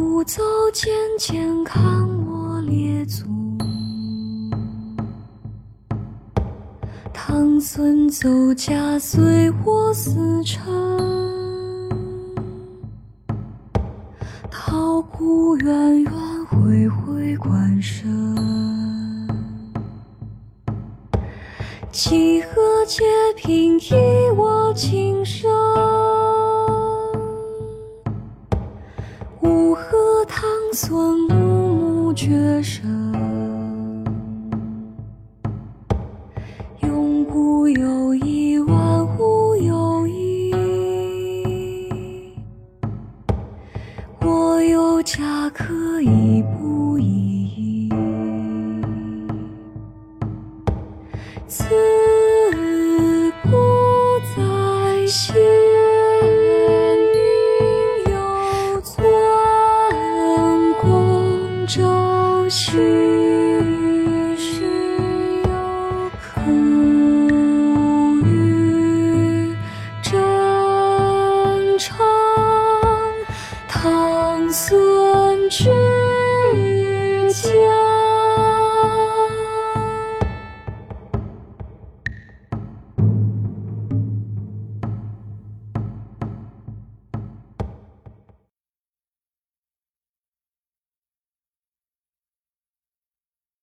不走渐渐看我列祖。唐孙走家随我司乘，桃谷远远回回关声。几何皆凭一我今生，吾贺唐孙暮暮绝声永万物我有家可不找寻昔日忧郁真诚唐孙惧